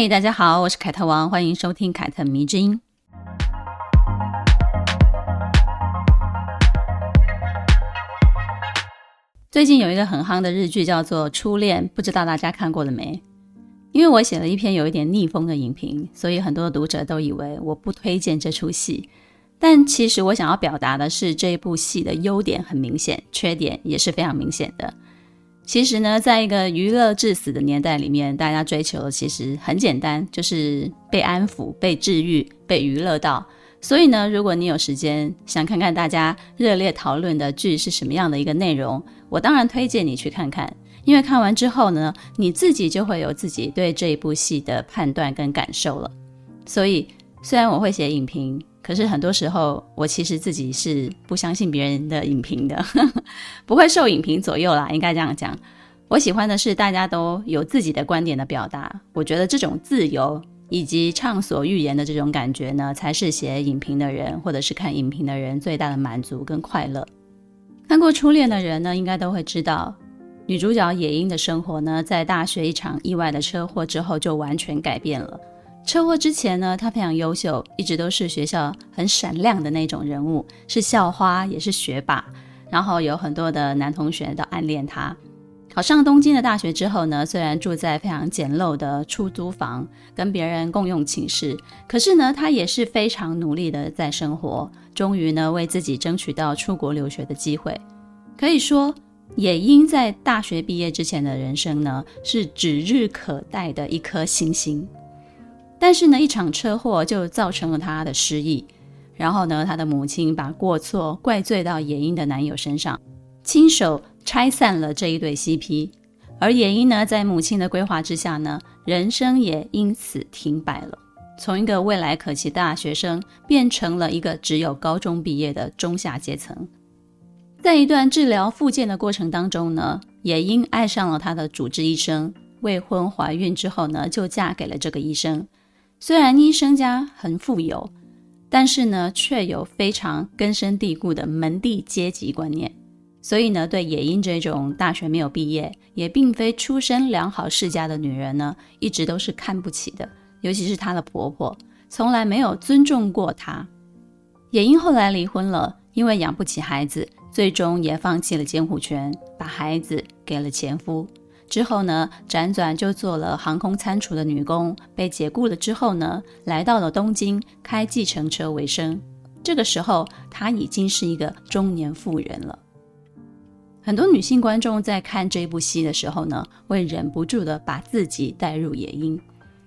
嘿，大家好，我是凯特王，欢迎收听凯特迷之音。最近有一个很夯的日剧叫做《初恋》，不知道大家看过了没？因为我写了一篇有一点逆风的影评，所以很多读者都以为我不推荐这出戏。但其实我想要表达的是，这一部戏的优点很明显，缺点也是非常明显的。其实呢，在一个娱乐至死的年代里面，大家追求的其实很简单，就是被安抚、被治愈、被娱乐到。所以呢，如果你有时间想看看大家热烈讨论的剧是什么样的一个内容，我当然推荐你去看看。因为看完之后呢，你自己就会有自己对这一部戏的判断跟感受了。所以，虽然我会写影评，可是很多时候我其实自己是不相信别人的影评的，不会受影评左右啦，应该这样讲。我喜欢的是大家都有自己的观点的表达，我觉得这种自由。以及畅所欲言的这种感觉呢，才是写影评的人或者是看影评的人最大的满足跟快乐。看过《初恋》的人呢，应该都会知道，女主角野樱的生活呢，在大学一场意外的车祸之后就完全改变了。车祸之前呢，她非常优秀，一直都是学校很闪亮的那种人物，是校花，也是学霸，然后有很多的男同学都暗恋她。考上东京的大学之后呢，虽然住在非常简陋的出租房，跟别人共用寝室，可是呢，他也是非常努力的在生活，终于呢，为自己争取到出国留学的机会。可以说，野樱在大学毕业之前的人生呢，是指日可待的一颗星星。但是呢，一场车祸就造成了他的失忆，然后呢，他的母亲把过错怪罪到野樱的男友身上，亲手。拆散了这一对 CP，而野樱呢，在母亲的规划之下呢，人生也因此停摆了。从一个未来可期大学生，变成了一个只有高中毕业的中下阶层。在一段治疗复健的过程当中呢，野樱爱上了她的主治医生。未婚怀孕之后呢，就嫁给了这个医生。虽然医生家很富有，但是呢，却有非常根深蒂固的门第阶级观念。所以呢，对野樱这种大学没有毕业，也并非出身良好世家的女人呢，一直都是看不起的。尤其是她的婆婆，从来没有尊重过她。野樱后来离婚了，因为养不起孩子，最终也放弃了监护权，把孩子给了前夫。之后呢，辗转就做了航空餐厨的女工，被解雇了之后呢，来到了东京开计程车为生。这个时候，她已经是一个中年妇人了。很多女性观众在看这部戏的时候呢，会忍不住的把自己带入野樱。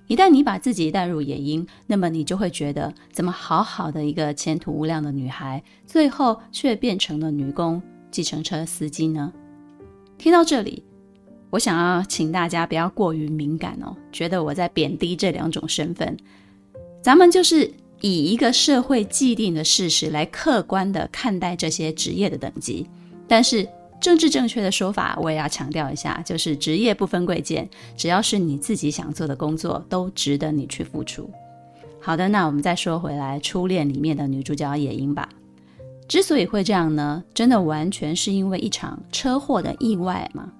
一旦你把自己带入野樱，那么你就会觉得，怎么好好的一个前途无量的女孩，最后却变成了女工、计程车司机呢？听到这里，我想要请大家不要过于敏感哦，觉得我在贬低这两种身份。咱们就是以一个社会既定的事实来客观的看待这些职业的等级，但是。政治正确的说法，我也要强调一下，就是职业不分贵贱，只要是你自己想做的工作，都值得你去付出。好的，那我们再说回来，《初恋》里面的女主角野樱吧。之所以会这样呢，真的完全是因为一场车祸的意外吗？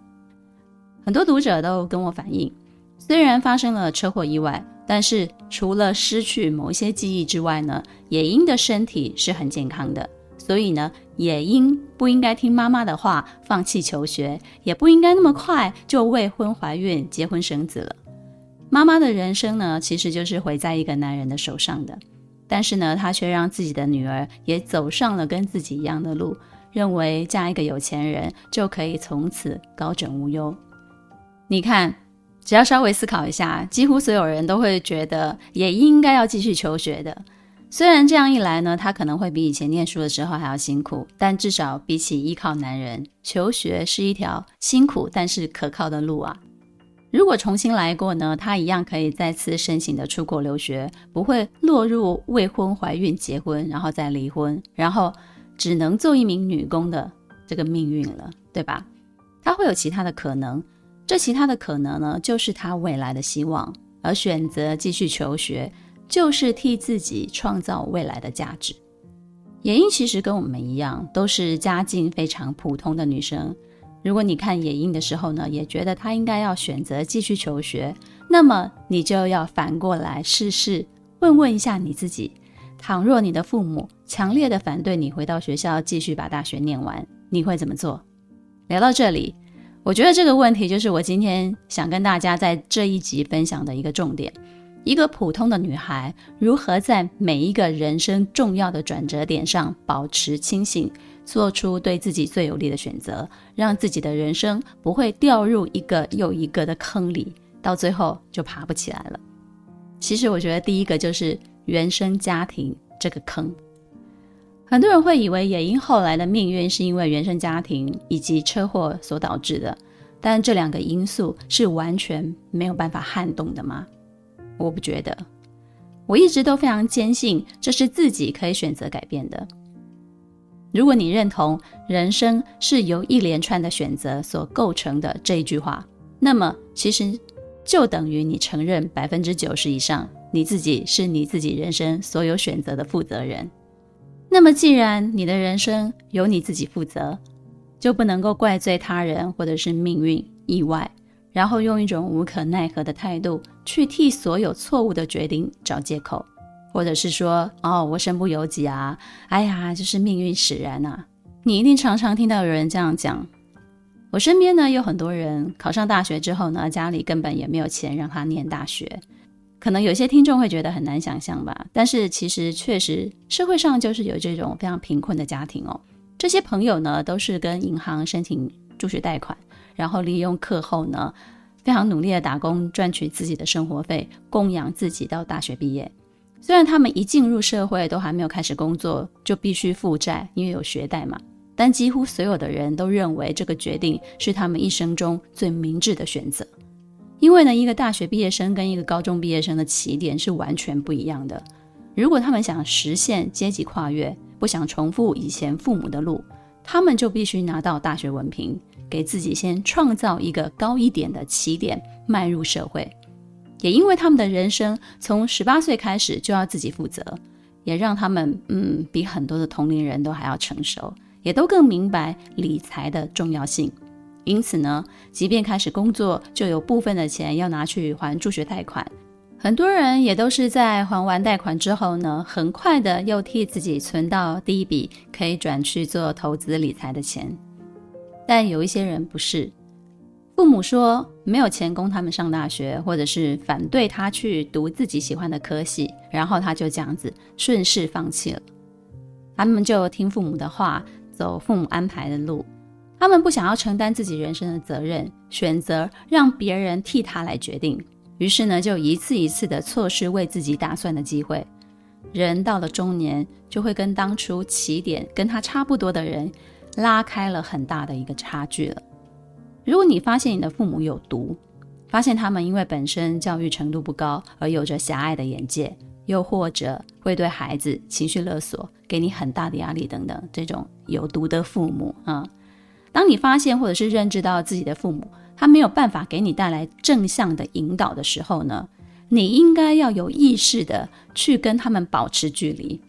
很多读者都跟我反映，虽然发生了车祸意外，但是除了失去某一些记忆之外呢，野樱的身体是很健康的。所以呢，野樱不应该听妈妈的话，放弃求学，也不应该那么快就未婚怀孕、结婚生子了。妈妈的人生呢，其实就是毁在一个男人的手上的。但是呢，她却让自己的女儿也走上了跟自己一样的路，认为嫁一个有钱人就可以从此高枕无忧。你看，只要稍微思考一下，几乎所有人都会觉得也应该要继续求学的。虽然这样一来呢，他可能会比以前念书的时候还要辛苦，但至少比起依靠男人，求学是一条辛苦但是可靠的路啊。如果重新来过呢，他一样可以再次申请的出国留学，不会落入未婚怀孕结婚，然后再离婚，然后只能做一名女工的这个命运了，对吧？他会有其他的可能。这其他的可能呢，就是他未来的希望。而选择继续求学，就是替自己创造未来的价值。野樱其实跟我们一样，都是家境非常普通的女生。如果你看野樱的时候呢，也觉得她应该要选择继续求学，那么你就要反过来试试问问一下你自己：倘若你的父母强烈的反对你回到学校继续把大学念完，你会怎么做？聊到这里。我觉得这个问题就是我今天想跟大家在这一集分享的一个重点：一个普通的女孩如何在每一个人生重要的转折点上保持清醒，做出对自己最有利的选择，让自己的人生不会掉入一个又一个的坑里，到最后就爬不起来了。其实我觉得第一个就是原生家庭这个坑。很多人会以为也因后来的命运是因为原生家庭以及车祸所导致的，但这两个因素是完全没有办法撼动的吗？我不觉得。我一直都非常坚信这是自己可以选择改变的。如果你认同人生是由一连串的选择所构成的这一句话，那么其实就等于你承认百分之九十以上你自己是你自己人生所有选择的负责人。那么，既然你的人生由你自己负责，就不能够怪罪他人或者是命运意外，然后用一种无可奈何的态度去替所有错误的决定找借口，或者是说：“哦，我身不由己啊，哎呀，就是命运使然呐。”你一定常常听到有人这样讲。我身边呢，有很多人考上大学之后呢，家里根本也没有钱让他念大学。可能有些听众会觉得很难想象吧，但是其实确实社会上就是有这种非常贫困的家庭哦。这些朋友呢，都是跟银行申请助学贷款，然后利用课后呢，非常努力的打工赚取自己的生活费，供养自己到大学毕业。虽然他们一进入社会都还没有开始工作，就必须负债，因为有学贷嘛，但几乎所有的人都认为这个决定是他们一生中最明智的选择。因为呢，一个大学毕业生跟一个高中毕业生的起点是完全不一样的。如果他们想实现阶级跨越，不想重复以前父母的路，他们就必须拿到大学文凭，给自己先创造一个高一点的起点，迈入社会。也因为他们的人生从十八岁开始就要自己负责，也让他们嗯，比很多的同龄人都还要成熟，也都更明白理财的重要性。因此呢，即便开始工作，就有部分的钱要拿去还助学贷款。很多人也都是在还完贷款之后呢，很快的又替自己存到第一笔可以转去做投资理财的钱。但有一些人不是，父母说没有钱供他们上大学，或者是反对他去读自己喜欢的科系，然后他就这样子顺势放弃了。他们就听父母的话，走父母安排的路。他们不想要承担自己人生的责任，选择让别人替他来决定，于是呢，就一次一次的错失为自己打算的机会。人到了中年，就会跟当初起点跟他差不多的人，拉开了很大的一个差距了。如果你发现你的父母有毒，发现他们因为本身教育程度不高而有着狭隘的眼界，又或者会对孩子情绪勒索，给你很大的压力等等，这种有毒的父母啊。当你发现或者是认知到自己的父母他没有办法给你带来正向的引导的时候呢，你应该要有意识的去跟他们保持距离。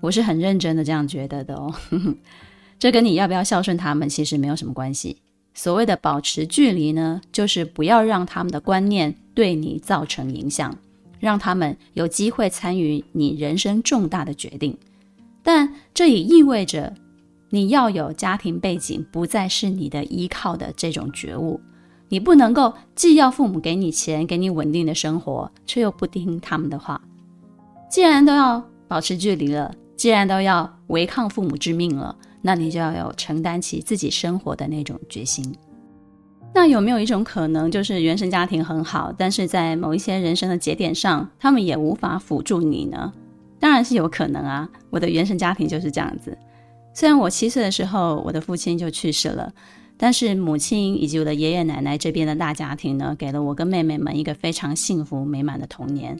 我是很认真的这样觉得的哦，这跟你要不要孝顺他们其实没有什么关系。所谓的保持距离呢，就是不要让他们的观念对你造成影响，让他们有机会参与你人生重大的决定。但这也意味着。你要有家庭背景不再是你的依靠的这种觉悟，你不能够既要父母给你钱，给你稳定的生活，却又不听他们的话。既然都要保持距离了，既然都要违抗父母之命了，那你就要有承担起自己生活的那种决心。那有没有一种可能，就是原生家庭很好，但是在某一些人生的节点上，他们也无法辅助你呢？当然是有可能啊，我的原生家庭就是这样子。虽然我七岁的时候，我的父亲就去世了，但是母亲以及我的爷爷奶奶这边的大家庭呢，给了我跟妹妹们一个非常幸福美满的童年。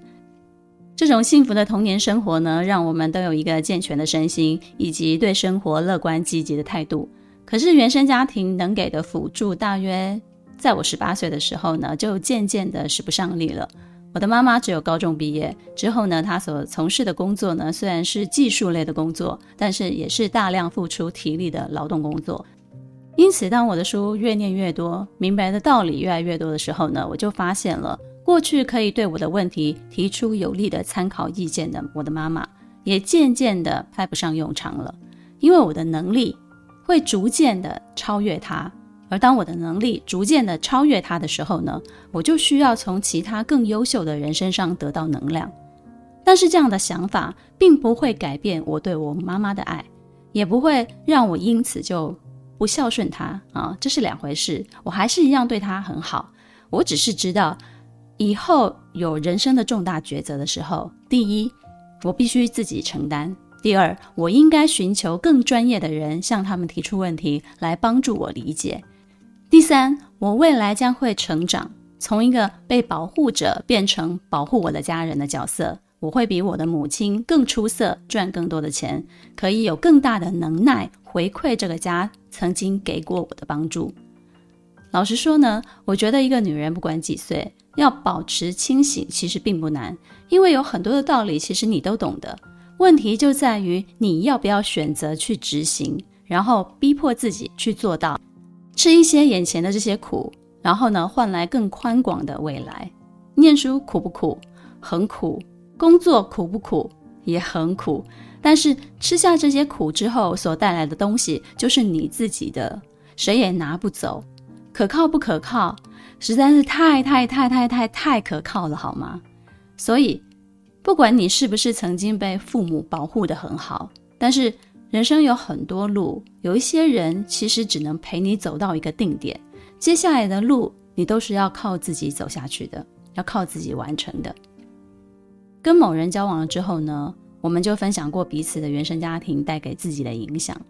这种幸福的童年生活呢，让我们都有一个健全的身心，以及对生活乐观积极的态度，可是原生家庭能给的辅助，大约在我十八岁的时候呢，就渐渐的使不上力了。我的妈妈只有高中毕业之后呢，她所从事的工作呢，虽然是技术类的工作，但是也是大量付出体力的劳动工作。因此，当我的书越念越多，明白的道理越来越多的时候呢，我就发现了，过去可以对我的问题提出有力的参考意见的我的妈妈，也渐渐的派不上用场了，因为我的能力。会逐渐的超越他，而当我的能力逐渐的超越他的时候呢，我就需要从其他更优秀的人身上得到能量。但是这样的想法并不会改变我对我妈妈的爱，也不会让我因此就不孝顺她啊，这是两回事。我还是一样对她很好，我只是知道以后有人生的重大抉择的时候，第一，我必须自己承担。第二，我应该寻求更专业的人向他们提出问题，来帮助我理解。第三，我未来将会成长，从一个被保护者变成保护我的家人的角色。我会比我的母亲更出色，赚更多的钱，可以有更大的能耐回馈这个家曾经给过我的帮助。老实说呢，我觉得一个女人不管几岁，要保持清醒其实并不难，因为有很多的道理其实你都懂得。问题就在于你要不要选择去执行，然后逼迫自己去做到，吃一些眼前的这些苦，然后呢，换来更宽广的未来。念书苦不苦？很苦。工作苦不苦？也很苦。但是吃下这些苦之后所带来的东西，就是你自己的，谁也拿不走。可靠不可靠？实在是太太太太太太可靠了，好吗？所以。不管你是不是曾经被父母保护得很好，但是人生有很多路，有一些人其实只能陪你走到一个定点，接下来的路你都是要靠自己走下去的，要靠自己完成的。跟某人交往了之后呢，我们就分享过彼此的原生家庭带给自己的影响。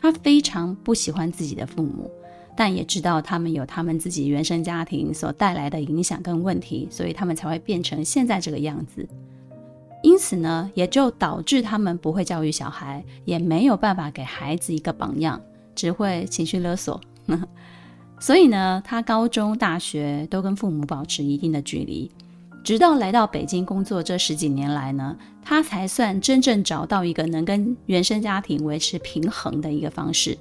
他非常不喜欢自己的父母，但也知道他们有他们自己原生家庭所带来的影响跟问题，所以他们才会变成现在这个样子。因此呢，也就导致他们不会教育小孩，也没有办法给孩子一个榜样，只会情绪勒索。所以呢，他高中、大学都跟父母保持一定的距离，直到来到北京工作这十几年来呢，他才算真正找到一个能跟原生家庭维持平衡的一个方式。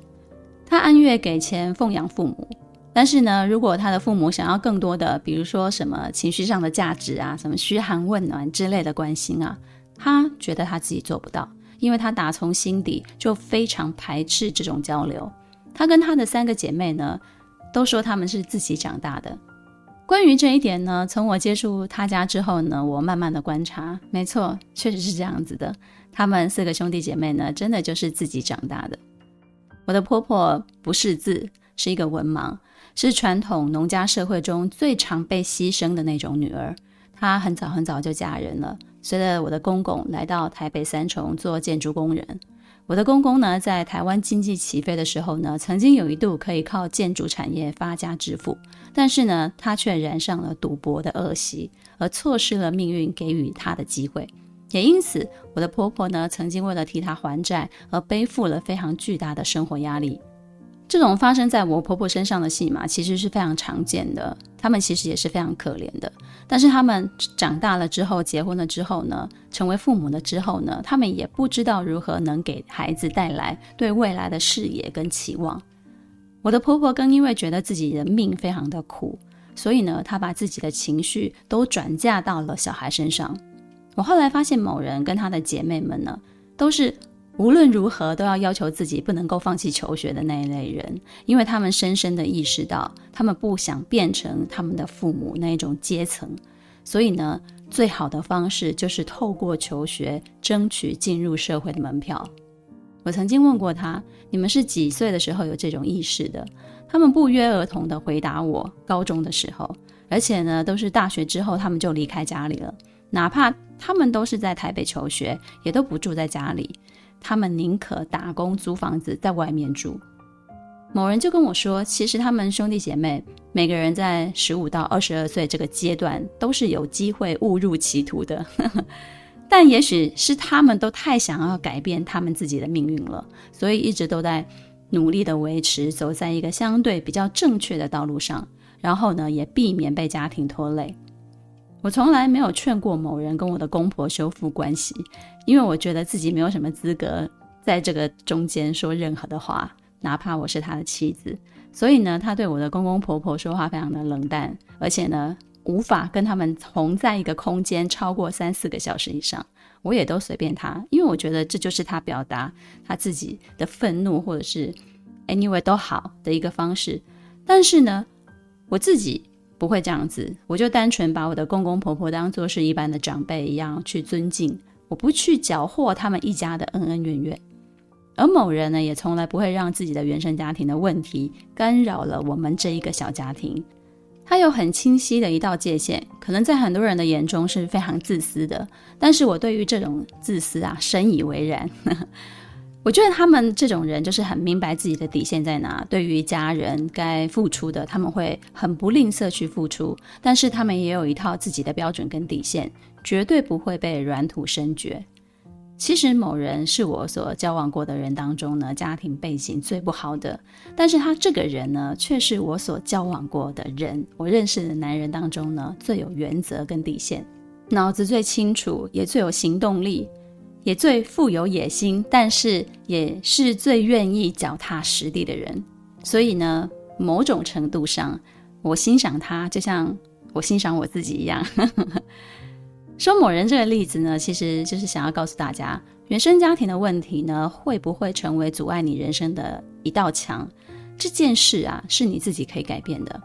他按月给钱奉养父母。但是呢，如果他的父母想要更多的，比如说什么情绪上的价值啊，什么嘘寒问暖之类的关心啊，他觉得他自己做不到，因为他打从心底就非常排斥这种交流。他跟他的三个姐妹呢，都说他们是自己长大的。关于这一点呢，从我接触他家之后呢，我慢慢的观察，没错，确实是这样子的。他们四个兄弟姐妹呢，真的就是自己长大的。我的婆婆不识字，是一个文盲。是传统农家社会中最常被牺牲的那种女儿，她很早很早就嫁人了。随着我的公公来到台北三重做建筑工人，我的公公呢，在台湾经济起飞的时候呢，曾经有一度可以靠建筑产业发家致富，但是呢，他却染上了赌博的恶习，而错失了命运给予他的机会。也因此，我的婆婆呢，曾经为了替他还债而背负了非常巨大的生活压力。这种发生在我婆婆身上的戏码其实是非常常见的，他们其实也是非常可怜的。但是他们长大了之后，结婚了之后呢，成为父母了之后呢，他们也不知道如何能给孩子带来对未来的视野跟期望。我的婆婆更因为觉得自己的命非常的苦，所以呢，她把自己的情绪都转嫁到了小孩身上。我后来发现，某人跟她的姐妹们呢，都是。无论如何都要要求自己不能够放弃求学的那一类人，因为他们深深的意识到，他们不想变成他们的父母那一种阶层，所以呢，最好的方式就是透过求学争取进入社会的门票。我曾经问过他，你们是几岁的时候有这种意识的？他们不约而同的回答我，高中的时候，而且呢，都是大学之后他们就离开家里了，哪怕他们都是在台北求学，也都不住在家里。他们宁可打工租房子在外面住。某人就跟我说，其实他们兄弟姐妹每个人在十五到二十二岁这个阶段都是有机会误入歧途的，但也许是他们都太想要改变他们自己的命运了，所以一直都在努力的维持，走在一个相对比较正确的道路上，然后呢，也避免被家庭拖累。我从来没有劝过某人跟我的公婆修复关系，因为我觉得自己没有什么资格在这个中间说任何的话，哪怕我是他的妻子。所以呢，他对我的公公婆婆说话非常的冷淡，而且呢，无法跟他们同在一个空间超过三四个小时以上。我也都随便他，因为我觉得这就是他表达他自己的愤怒，或者是 anyway 都好的一个方式。但是呢，我自己不会这样子，我就单纯把我的公公婆婆当做是一般的长辈一样去尊敬，我不去搅和他们一家的恩恩怨怨。而某人呢，也从来不会让自己的原生家庭的问题干扰了我们这一个小家庭。他有很清晰的一道界限，可能在很多人的眼中是非常自私的，但是我对于这种自私啊，深以为然。我觉得他们这种人就是很明白自己的底线在哪，对于家人该付出的，他们会很不吝啬去付出，但是他们也有一套自己的标准跟底线，绝对不会被软土深掘。其实某人是我所交往过的人当中呢，家庭背景最不好的，但是他这个人呢，却是我所交往过的人，我认识的男人当中呢，最有原则跟底线，脑子最清楚，也最有行动力，也最富有野心，但是也是最愿意脚踏实地的人。所以呢，某种程度上，我欣赏他，就像我欣赏我自己一样。说某人这个例子呢，其实就是想要告诉大家，原生家庭的问题呢，会不会成为阻碍你人生的一道墙？这件事啊，是你自己可以改变的。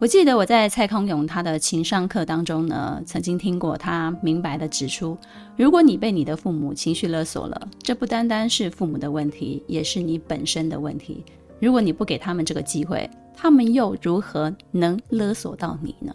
我记得我在蔡康永他的情商课当中呢，曾经听过他明白的指出，如果你被你的父母情绪勒索了，这不单单是父母的问题，也是你本身的问题。如果你不给他们这个机会，他们又如何能勒索到你呢？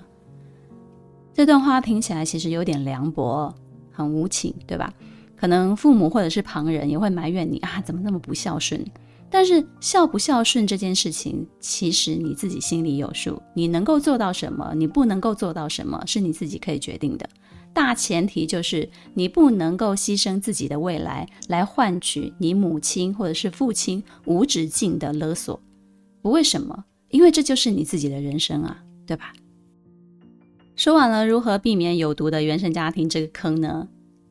这段话听起来其实有点凉薄，很无情，对吧？可能父母或者是旁人也会埋怨你啊，怎么那么不孝顺？但是孝不孝顺这件事情，其实你自己心里有数，你能够做到什么，你不能够做到什么，是你自己可以决定的。大前提就是你不能够牺牲自己的未来来换取你母亲或者是父亲无止境的勒索。不为什么？因为这就是你自己的人生啊，对吧？说完了如何避免有毒的原生家庭这个坑呢？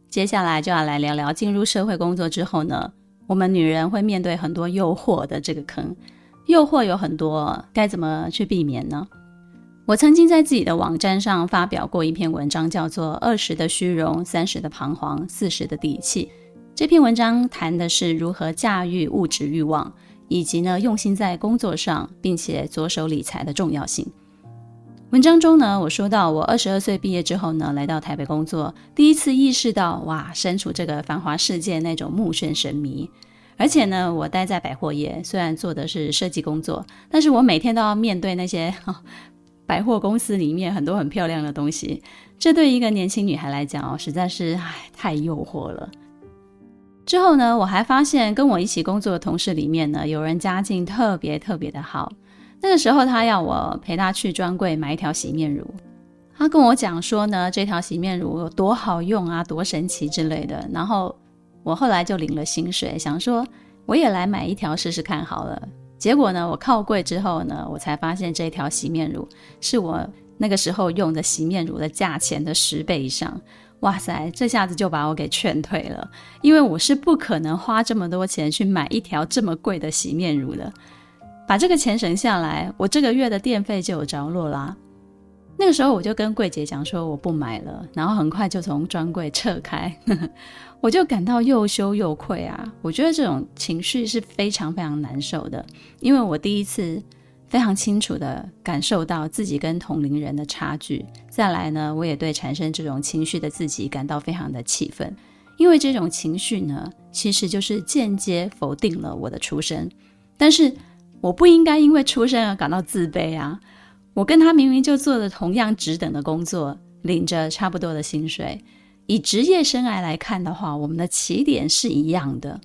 接下来就要来聊聊进入社会工作之后呢，我们女人会面对很多诱惑的这个坑。诱惑有很多，该怎么去避免呢？我曾经在自己的网站上发表过一篇文章，叫做《二十的虚荣，三十的彷徨，四十的底气》。这篇文章谈的是如何驾驭物质欲望，以及呢用心在工作上，并且着手理财的重要性。文章中呢，我说到我二十二岁毕业之后呢，来到台北工作，第一次意识到哇，身处这个繁华世界那种目眩神迷。而且呢，我待在百货业，虽然做的是设计工作，但是我每天都要面对那些、哦、百货公司里面很多很漂亮的东西，这对一个年轻女孩来讲哦，实在是唉太诱惑了。之后呢，我还发现跟我一起工作的同事里面呢，有人家境特别特别的好。那个时候，他要我陪他去专柜买一条洗面乳。他跟我讲说呢，这条洗面乳有多好用啊，多神奇之类的。然后我后来就领了薪水，想说我也来买一条试试看好了。结果呢，我靠柜之后呢，我才发现这条洗面乳是我那个时候用的洗面乳的价钱的十倍以上。哇塞，这下子就把我给劝退了，因为我是不可能花这么多钱去买一条这么贵的洗面乳的。把这个钱省下来，我这个月的电费就有着落啦。那个时候我就跟柜姐讲说我不买了，然后很快就从专柜撤开。我就感到又羞又愧啊！我觉得这种情绪是非常非常难受的，因为我第一次非常清楚地感受到自己跟同龄人的差距。再来呢，我也对产生这种情绪的自己感到非常的气愤，因为这种情绪呢，其实就是间接否定了我的出身，但是。我不应该因为出身而感到自卑啊！我跟他明明就做了同样职等的工作，领着差不多的薪水。以职业生涯来看的话，我们的起点是一样的。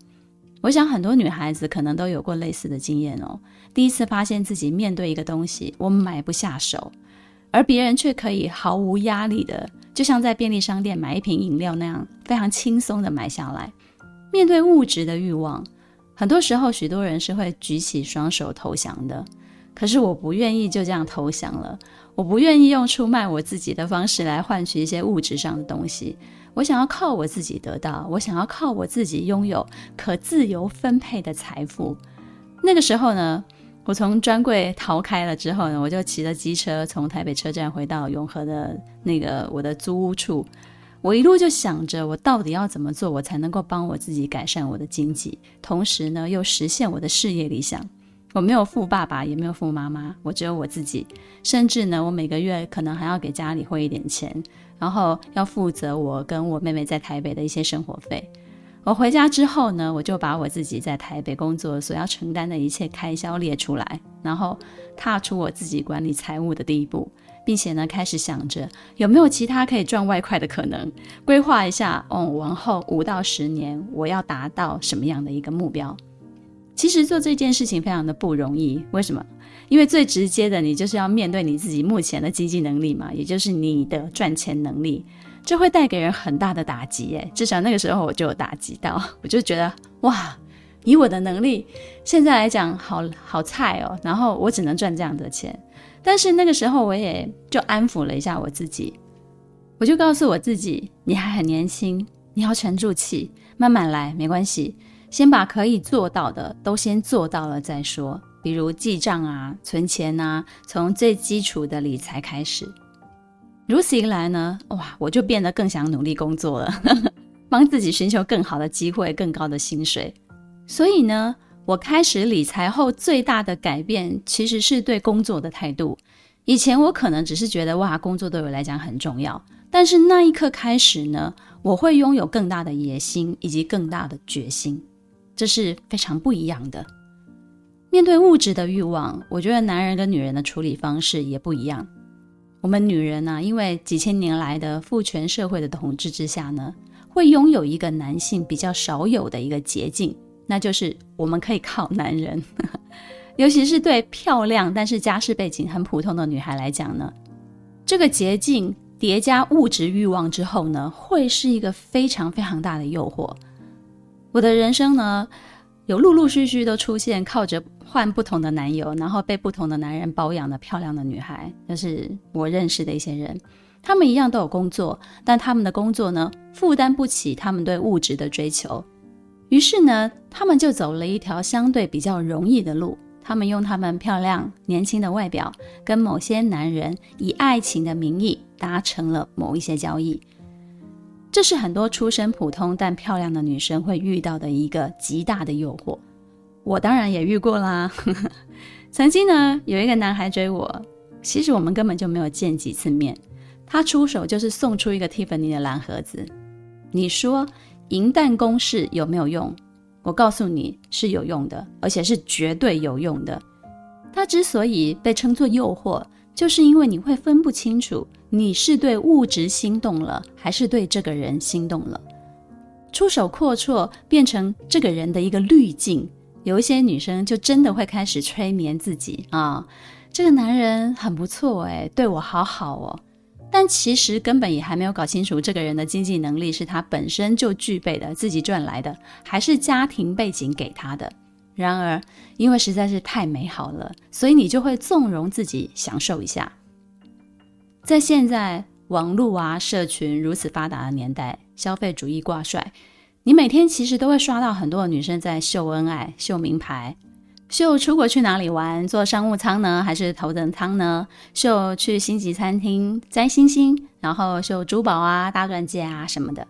我想很多女孩子可能都有过类似的经验哦。第一次发现自己面对一个东西，我买不下手，而别人却可以毫无压力的，就像在便利商店买一瓶饮料那样，非常轻松的买下来。面对物质的欲望。很多时候，许多人是会举起双手投降的。可是我不愿意就这样投降了，我不愿意用出卖我自己的方式来换取一些物质上的东西。我想要靠我自己得到，我想要靠我自己拥有可自由分配的财富。那个时候呢，我从专柜逃开了之后呢，我就骑着机车从台北车站回到永和的那个我的租屋处。我一路就想着，我到底要怎么做，我才能够帮我自己改善我的经济，同时呢，又实现我的事业理想。我没有富爸爸，也没有富妈妈，我只有我自己。甚至呢，我每个月可能还要给家里汇一点钱，然后要负责我跟我妹妹在台北的一些生活费。我回家之后呢，我就把我自己在台北工作所要承担的一切开销列出来，然后踏出我自己管理财务的第一步。并且呢，开始想着有没有其他可以赚外快的可能，规划一下哦，往后五到十年我要达到什么样的一个目标。其实做这件事情非常的不容易，为什么？因为最直接的，你就是要面对你自己目前的经济能力嘛，也就是你的赚钱能力，这会带给人很大的打击。诶，至少那个时候我就有打击到，我就觉得哇，以我的能力，现在来讲好好菜哦，然后我只能赚这样的钱。但是那个时候，我也就安抚了一下我自己，我就告诉我自己：你还很年轻，你要沉住气，慢慢来，没关系。先把可以做到的都先做到了再说，比如记账啊、存钱啊，从最基础的理财开始。如此一来呢，哇，我就变得更想努力工作了，帮自己寻求更好的机会、更高的薪水。所以呢，我开始理财后，最大的改变其实是对工作的态度。以前我可能只是觉得哇，工作对我来讲很重要，但是那一刻开始呢，我会拥有更大的野心以及更大的决心，这是非常不一样的。面对物质的欲望，我觉得男人跟女人的处理方式也不一样。我们女人呢，因为几千年来的父权社会的统治之下呢，会拥有一个男性比较少有的一个捷径。那就是我们可以靠男人，尤其是对漂亮但是家世背景很普通的女孩来讲呢，这个捷径叠加物质欲望之后呢，会是一个非常非常大的诱惑。我的人生呢，有陆陆续续都出现靠着换不同的男友，然后被不同的男人包养的漂亮的女孩，就是我认识的一些人，他们一样都有工作，但他们的工作呢，负担不起他们对物质的追求。于是呢，他们就走了一条相对比较容易的路。他们用他们漂亮年轻的外表，跟某些男人以爱情的名义达成了某一些交易。这是很多出身普通但漂亮的女生会遇到的一个极大的诱惑。我当然也遇过啦。曾经呢，有一个男孩追我，其实我们根本就没有见几次面，他出手就是送出一个 Tiffany 的蓝盒子。你说？银弹攻势有没有用？我告诉你是有用的，而且是绝对有用的。它之所以被称作诱惑，就是因为你会分不清楚你是对物质心动了，还是对这个人心动了。出手阔绰变成这个人的一个滤镜，有一些女生就真的会开始催眠自己啊，这个男人很不错诶，对我好好哦。但其实根本也还没有搞清楚这个人的经济能力是他本身就具备的，自己赚来的，还是家庭背景给他的。然而，因为实在是太美好了，所以你就会纵容自己享受一下。在现在网络啊、社群如此发达的年代，消费主义挂帅，你每天其实都会刷到很多女生在秀恩爱、秀名牌。秀出国去哪里玩？坐商务舱呢，还是头等舱呢？秀去星级餐厅摘星星，然后秀珠宝啊、大钻戒啊什么的。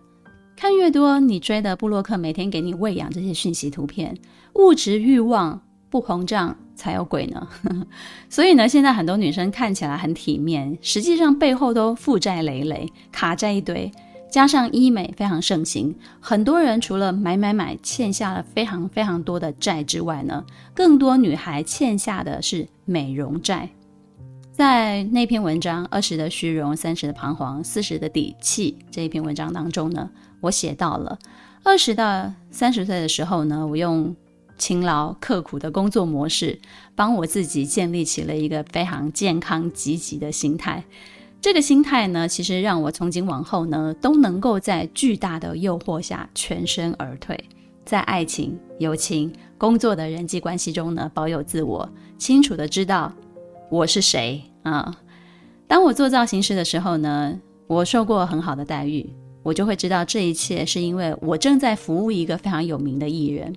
看越多，你追的部落客每天给你喂养这些讯息图片，物质欲望不膨胀才有鬼呢。所以呢，现在很多女生看起来很体面，实际上背后都负债累累，卡债一堆。加上医美非常盛行，很多人除了买买买欠下了非常非常多的债之外呢，更多女孩欠下的是美容债。在那篇文章《二十的虚荣，三十的彷徨，四十的底气》这一篇文章当中呢，我写到了二十到三十岁的时候呢，我用勤劳刻苦的工作模式，帮我自己建立起了一个非常健康积极的心态。这个心态呢，其实让我从今往后呢，都能够在巨大的诱惑下全身而退。在爱情、友情、工作的人际关系中呢，保有自我，清楚的知道我是谁啊。当我做造型师的时候呢，我受过很好的待遇，我就会知道这一切是因为我正在服务一个非常有名的艺人。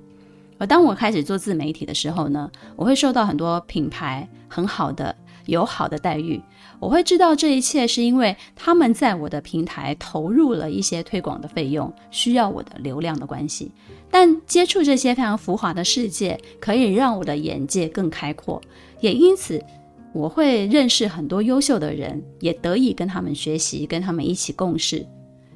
而当我开始做自媒体的时候呢，我会受到很多品牌很好的、友好的待遇。我会知道这一切是因为他们在我的平台投入了一些推广的费用，需要我的流量的关系。但接触这些非常浮华的世界，可以让我的眼界更开阔，也因此我会认识很多优秀的人，也得以跟他们学习，跟他们一起共事。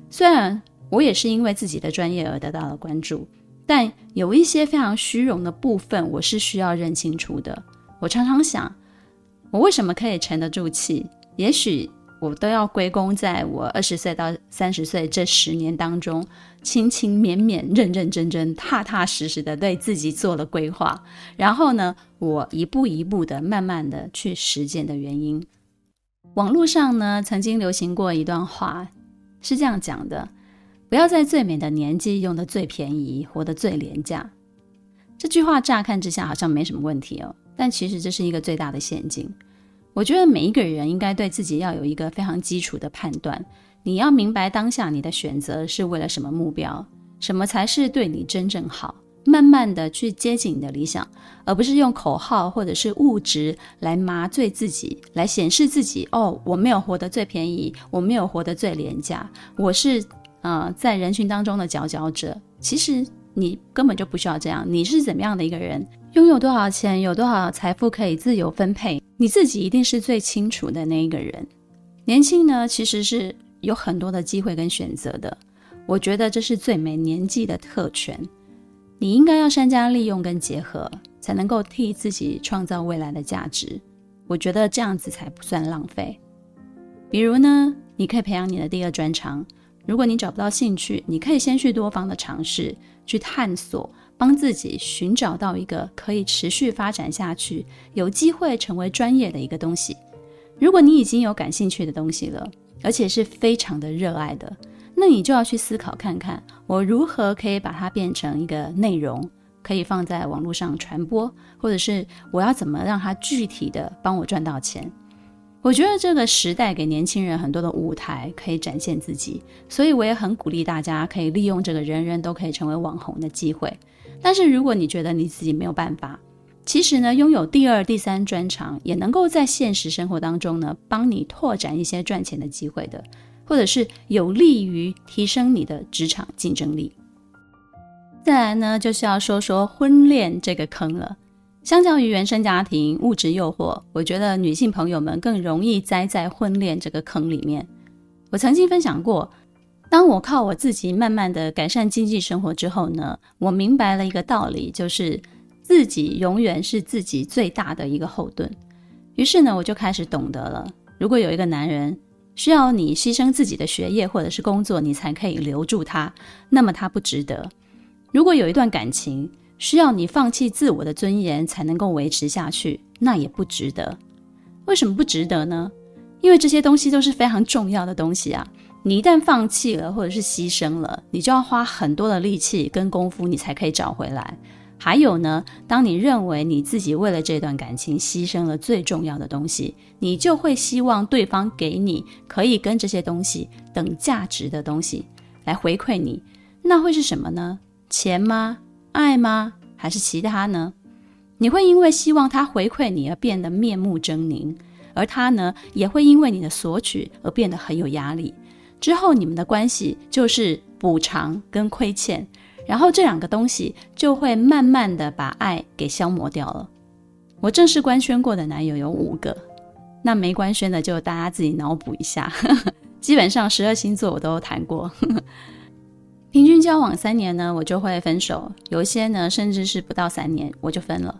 虽然我也是因为自己的专业而得到了关注。但有一些非常虚荣的部分，我是需要认清楚的。我常常想，我为什么可以沉得住气？也许我都要归功在我二十岁到三十岁这十年当中，勤勤勉勉、认认真真、踏踏实实的对自己做了规划，然后呢，我一步一步的、慢慢的去实践的原因。网络上呢，曾经流行过一段话，是这样讲的。不要在最美的年纪用得最便宜，活得最廉价。这句话乍看之下好像没什么问题哦，但其实这是一个最大的陷阱。我觉得每一个人应该对自己要有一个非常基础的判断。你要明白当下你的选择是为了什么目标，什么才是对你真正好。慢慢的去接近你的理想，而不是用口号或者是物质来麻醉自己，来显示自己哦，我没有活得最便宜，我没有活得最廉价，我是。呃，在人群当中的佼佼者，其实你根本就不需要这样。你是怎么样的一个人，拥有多少钱，有多少财富可以自由分配，你自己一定是最清楚的那一个人。年轻呢，其实是有很多的机会跟选择的。我觉得这是最美年纪的特权，你应该要善加利用跟结合，才能够替自己创造未来的价值。我觉得这样子才不算浪费。比如呢，你可以培养你的第二专长。如果你找不到兴趣，你可以先去多方的尝试，去探索，帮自己寻找到一个可以持续发展下去、有机会成为专业的一个东西。如果你已经有感兴趣的东西了，而且是非常的热爱的，那你就要去思考看看，我如何可以把它变成一个内容，可以放在网络上传播，或者是我要怎么让它具体的帮我赚到钱。我觉得这个时代给年轻人很多的舞台可以展现自己，所以我也很鼓励大家可以利用这个人人都可以成为网红的机会。但是如果你觉得你自己没有办法，其实呢，拥有第二、第三专长也能够在现实生活当中呢，帮你拓展一些赚钱的机会的，或者是有利于提升你的职场竞争力。再来呢，就是要说说婚恋这个坑了。相较于原生家庭物质诱惑，我觉得女性朋友们更容易栽在婚恋这个坑里面。我曾经分享过，当我靠我自己慢慢的改善经济生活之后呢，我明白了一个道理，就是自己永远是自己最大的一个后盾。于是呢，我就开始懂得了，如果有一个男人需要你牺牲自己的学业或者是工作，你才可以留住他，那么他不值得。如果有一段感情，需要你放弃自我的尊严才能够维持下去，那也不值得。为什么不值得呢？因为这些东西都是非常重要的东西啊！你一旦放弃了或者是牺牲了，你就要花很多的力气跟功夫，你才可以找回来。还有呢，当你认为你自己为了这段感情牺牲了最重要的东西，你就会希望对方给你可以跟这些东西等价值的东西来回馈你。那会是什么呢？钱吗？爱吗？还是其他呢？你会因为希望他回馈你而变得面目狰狞，而他呢，也会因为你的索取而变得很有压力。之后你们的关系就是补偿跟亏欠，然后这两个东西就会慢慢的把爱给消磨掉了。我正式官宣过的男友有五个，那没官宣的就大家自己脑补一下。基本上十二星座我都谈过。平均交往三年呢，我就会分手；有一些呢，甚至是不到三年我就分了。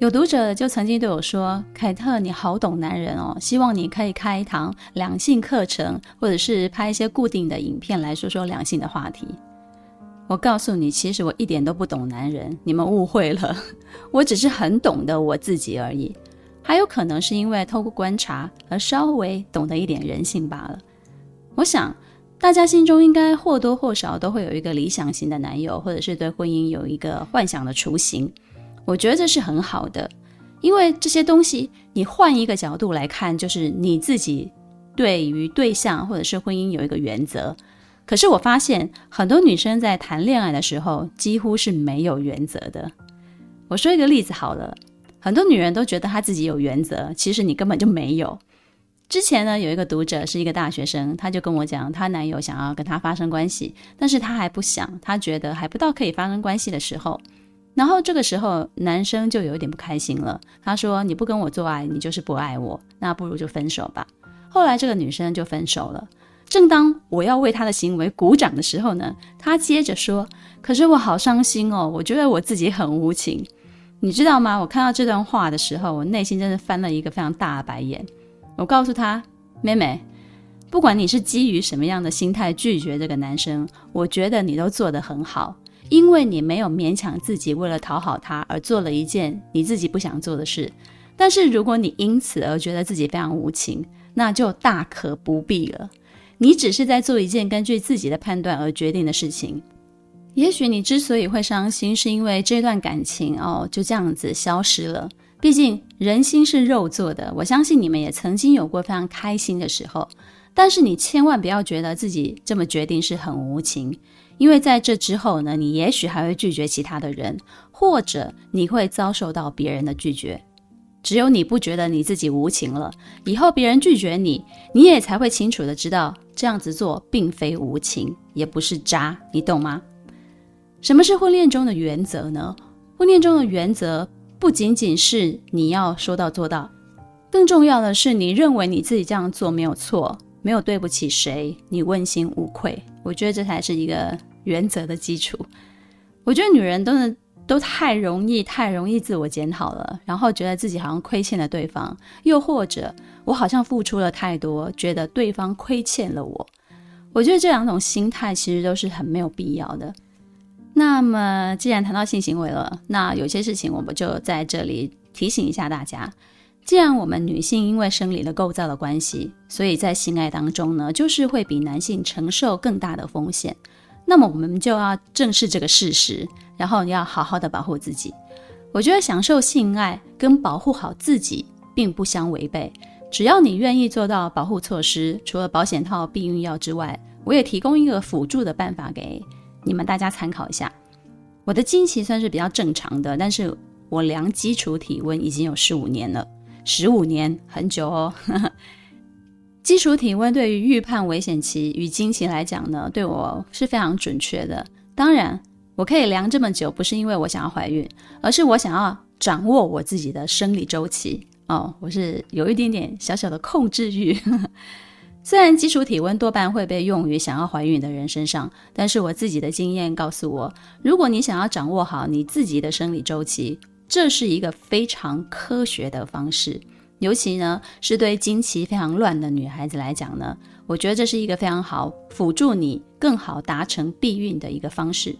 有读者就曾经对我说：“凯特，你好懂男人哦，希望你可以开一堂两性课程，或者是拍一些固定的影片来说说两性的话题。”我告诉你，其实我一点都不懂男人，你们误会了，我只是很懂得我自己而已。还有可能是因为透过观察而稍微懂得一点人性罢了。我想。大家心中应该或多或少都会有一个理想型的男友，或者是对婚姻有一个幻想的雏形。我觉得这是很好的，因为这些东西你换一个角度来看，就是你自己对于对象或者是婚姻有一个原则。可是我发现很多女生在谈恋爱的时候几乎是没有原则的。我说一个例子好了，很多女人都觉得她自己有原则，其实你根本就没有。之前呢，有一个读者是一个大学生，他就跟我讲，她男友想要跟她发生关系，但是她还不想，她觉得还不到可以发生关系的时候。然后这个时候，男生就有一点不开心了，他说：“你不跟我做爱，你就是不爱我，那不如就分手吧。”后来这个女生就分手了。正当我要为她的行为鼓掌的时候呢，她接着说：“可是我好伤心哦，我觉得我自己很无情，你知道吗？”我看到这段话的时候，我内心真的翻了一个非常大的白眼。我告诉他，妹妹，不管你是基于什么样的心态拒绝这个男生，我觉得你都做得很好，因为你没有勉强自己为了讨好他而做了一件你自己不想做的事。但是如果你因此而觉得自己非常无情，那就大可不必了。你只是在做一件根据自己的判断而决定的事情。也许你之所以会伤心，是因为这段感情哦就这样子消失了。毕竟人心是肉做的，我相信你们也曾经有过非常开心的时候。但是你千万不要觉得自己这么决定是很无情，因为在这之后呢，你也许还会拒绝其他的人，或者你会遭受到别人的拒绝。只有你不觉得你自己无情了，以后别人拒绝你，你也才会清楚的知道这样子做并非无情，也不是渣，你懂吗？什么是婚恋中的原则呢？婚恋中的原则。不仅仅是你要说到做到，更重要的是你认为你自己这样做没有错，没有对不起谁，你问心无愧。我觉得这才是一个原则的基础。我觉得女人都是都太容易太容易自我检讨了，然后觉得自己好像亏欠了对方，又或者我好像付出了太多，觉得对方亏欠了我。我觉得这两种心态其实都是很没有必要的。那么，既然谈到性行为了，那有些事情我们就在这里提醒一下大家。既然我们女性因为生理的构造的关系，所以在性爱当中呢，就是会比男性承受更大的风险。那么我们就要正视这个事实，然后你要好好的保护自己。我觉得享受性爱跟保护好自己并不相违背，只要你愿意做到保护措施，除了保险套、避孕药之外，我也提供一个辅助的办法给。你们大家参考一下，我的经期算是比较正常的，但是我量基础体温已经有十五年了，十五年很久哦。基础体温对于预判危险期与经期来讲呢，对我是非常准确的。当然，我可以量这么久，不是因为我想要怀孕，而是我想要掌握我自己的生理周期哦。我是有一点点小小的控制欲。虽然基础体温多半会被用于想要怀孕的人身上，但是我自己的经验告诉我，如果你想要掌握好你自己的生理周期，这是一个非常科学的方式。尤其呢，是对经期非常乱的女孩子来讲呢，我觉得这是一个非常好辅助你更好达成避孕的一个方式。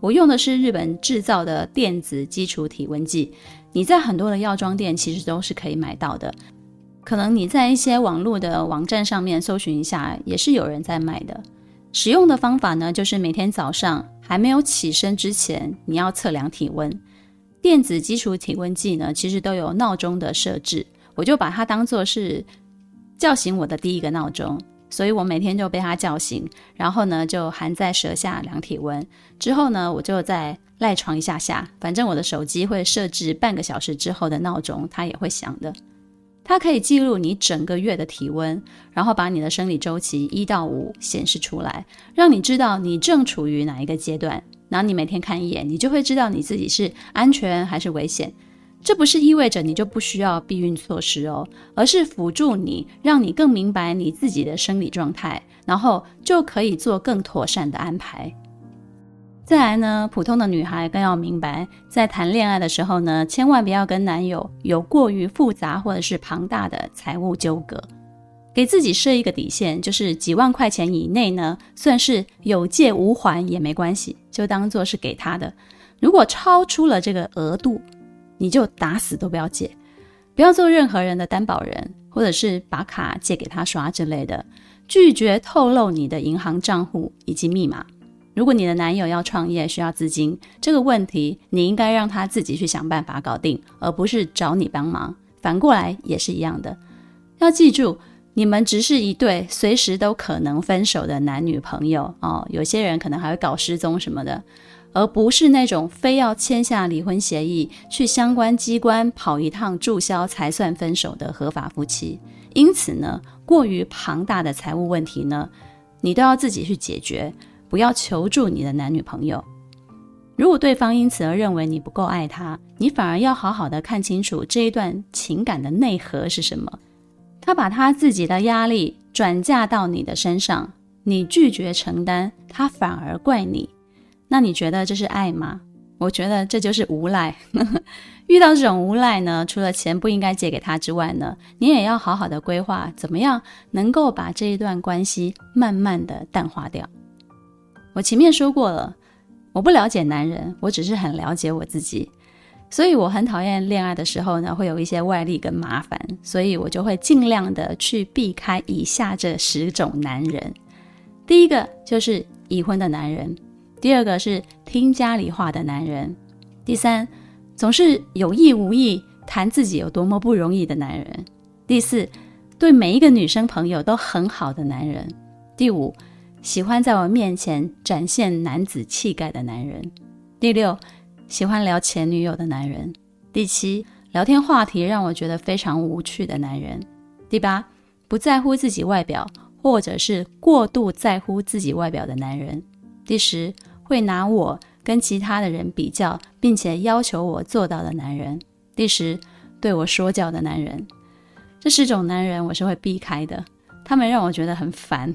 我用的是日本制造的电子基础体温计，你在很多的药妆店其实都是可以买到的。可能你在一些网络的网站上面搜寻一下，也是有人在卖的。使用的方法呢，就是每天早上还没有起身之前，你要测量体温。电子基础体温计呢，其实都有闹钟的设置，我就把它当做是叫醒我的第一个闹钟，所以我每天就被它叫醒，然后呢就含在舌下量体温。之后呢，我就再赖床一下下，反正我的手机会设置半个小时之后的闹钟，它也会响的。它可以记录你整个月的体温，然后把你的生理周期一到五显示出来，让你知道你正处于哪一个阶段。然后你每天看一眼，你就会知道你自己是安全还是危险。这不是意味着你就不需要避孕措施哦，而是辅助你，让你更明白你自己的生理状态，然后就可以做更妥善的安排。再来呢，普通的女孩更要明白，在谈恋爱的时候呢，千万不要跟男友有过于复杂或者是庞大的财务纠葛，给自己设一个底线，就是几万块钱以内呢，算是有借无还也没关系，就当做是给他的。如果超出了这个额度，你就打死都不要借，不要做任何人的担保人，或者是把卡借给他刷之类的。拒绝透露你的银行账户以及密码。如果你的男友要创业需要资金，这个问题你应该让他自己去想办法搞定，而不是找你帮忙。反过来也是一样的。要记住，你们只是一对随时都可能分手的男女朋友哦。有些人可能还会搞失踪什么的，而不是那种非要签下离婚协议，去相关机关跑一趟注销才算分手的合法夫妻。因此呢，过于庞大的财务问题呢，你都要自己去解决。不要求助你的男女朋友。如果对方因此而认为你不够爱他，你反而要好好的看清楚这一段情感的内核是什么。他把他自己的压力转嫁到你的身上，你拒绝承担，他反而怪你。那你觉得这是爱吗？我觉得这就是无赖。遇到这种无赖呢，除了钱不应该借给他之外呢，你也要好好的规划，怎么样能够把这一段关系慢慢的淡化掉。我前面说过了，我不了解男人，我只是很了解我自己，所以我很讨厌恋爱的时候呢，会有一些外力跟麻烦，所以我就会尽量的去避开以下这十种男人。第一个就是已婚的男人，第二个是听家里话的男人，第三，总是有意无意谈自己有多么不容易的男人，第四，对每一个女生朋友都很好的男人，第五。喜欢在我面前展现男子气概的男人。第六，喜欢聊前女友的男人。第七，聊天话题让我觉得非常无趣的男人。第八，不在乎自己外表，或者是过度在乎自己外表的男人。第十，会拿我跟其他的人比较，并且要求我做到的男人。第十，对我说教的男人。这十种男人我是会避开的，他们让我觉得很烦。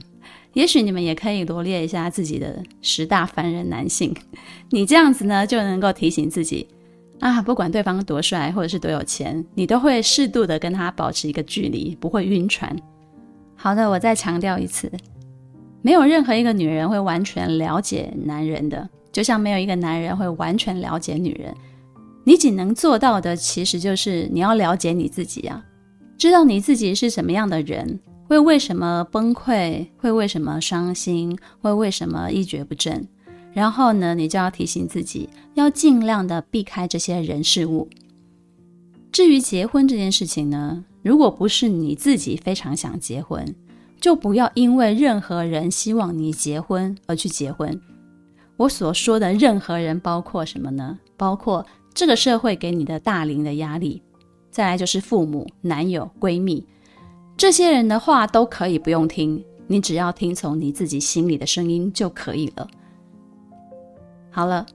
也许你们也可以罗列一下自己的十大烦人男性，你这样子呢就能够提醒自己啊，不管对方多帅或者是多有钱，你都会适度的跟他保持一个距离，不会晕船。好的，我再强调一次，没有任何一个女人会完全了解男人的，就像没有一个男人会完全了解女人。你仅能做到的，其实就是你要了解你自己啊，知道你自己是什么样的人。会为什么崩溃？会为什么伤心？会为什么一蹶不振？然后呢，你就要提醒自己，要尽量的避开这些人事物。至于结婚这件事情呢，如果不是你自己非常想结婚，就不要因为任何人希望你结婚而去结婚。我所说的任何人包括什么呢？包括这个社会给你的大龄的压力，再来就是父母、男友、闺蜜。这些人的话都可以不用听，你只要听从你自己心里的声音就可以了。好了，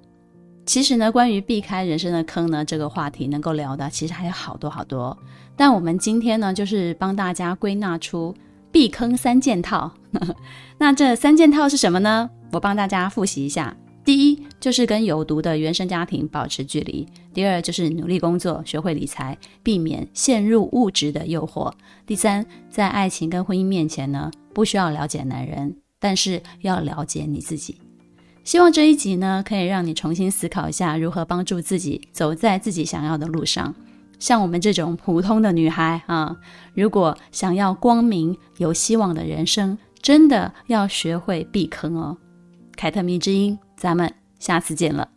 其实呢，关于避开人生的坑呢，这个话题能够聊的其实还有好多好多。但我们今天呢，就是帮大家归纳出避坑三件套。那这三件套是什么呢？我帮大家复习一下。第一就是跟有毒的原生家庭保持距离；第二就是努力工作，学会理财，避免陷入物质的诱惑；第三，在爱情跟婚姻面前呢，不需要了解男人，但是要了解你自己。希望这一集呢，可以让你重新思考一下如何帮助自己走在自己想要的路上。像我们这种普通的女孩啊，如果想要光明有希望的人生，真的要学会避坑哦。凯特迷之音。咱们下次见了。